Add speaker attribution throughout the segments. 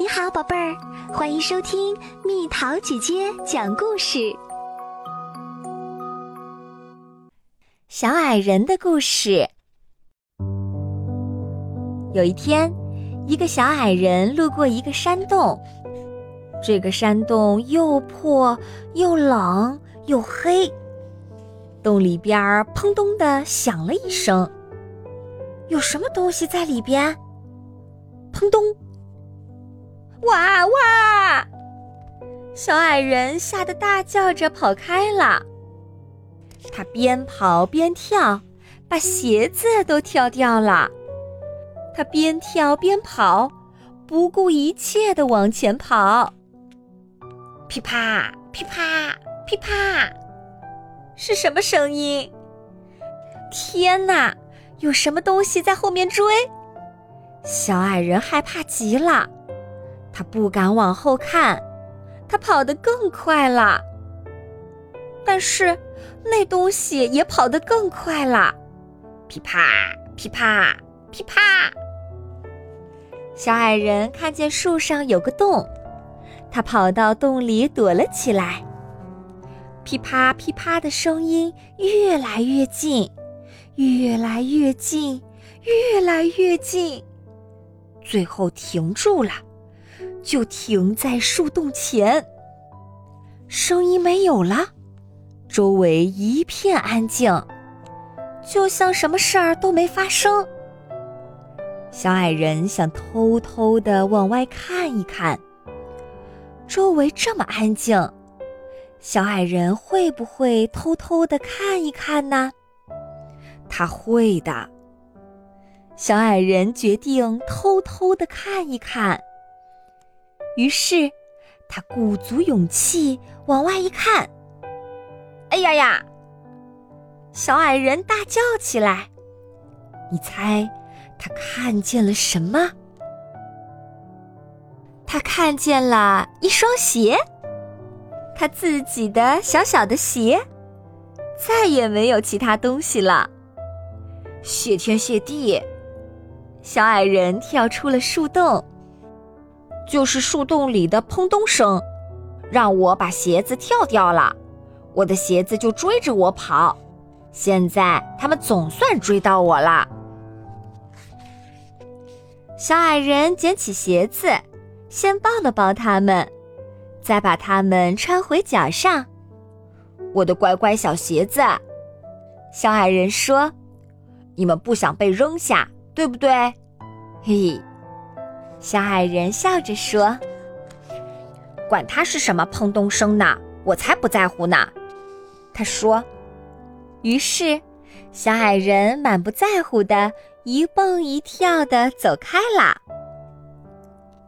Speaker 1: 你好，宝贝儿，欢迎收听蜜桃姐姐讲故事。
Speaker 2: 小矮人的故事。有一天，一个小矮人路过一个山洞，这个山洞又破又冷又黑，洞里边砰咚的响了一声，有什么东西在里边？砰咚！哇哇！小矮人吓得大叫着跑开了。他边跑边跳，把鞋子都跳掉了。他边跳边跑，不顾一切的往前跑。噼啪噼啪噼啪，是什么声音？天哪！有什么东西在后面追？小矮人害怕极了。他不敢往后看，他跑得更快了。但是那东西也跑得更快了，噼啪噼啪噼啪。小矮人看见树上有个洞，他跑到洞里躲了起来。噼啪噼啪的声音越来越近，越来越近，越来越近，最后停住了。就停在树洞前，声音没有了，周围一片安静，就像什么事儿都没发生。小矮人想偷偷的往外看一看，周围这么安静，小矮人会不会偷偷的看一看呢？他会的。小矮人决定偷偷的看一看。于是，他鼓足勇气往外一看。哎呀呀！小矮人大叫起来。你猜，他看见了什么？他看见了一双鞋，他自己的小小的鞋，再也没有其他东西了。谢天谢地！小矮人跳出了树洞。就是树洞里的砰咚声，让我把鞋子跳掉了，我的鞋子就追着我跑。现在他们总算追到我了。小矮人捡起鞋子，先抱了抱他们，再把它们穿回脚上。我的乖乖小鞋子，小矮人说：“你们不想被扔下，对不对？”嘿嘿。小矮人笑着说：“管他是什么砰咚声呢，我才不在乎呢。”他说。于是，小矮人满不在乎的一蹦一跳的走开了。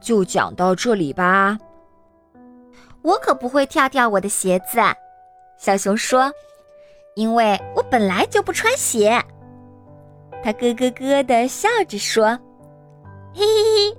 Speaker 2: 就讲到这里吧。我可不会跳掉我的鞋子，小熊说，因为我本来就不穿鞋。他咯咯咯的笑着说：“嘿嘿嘿。”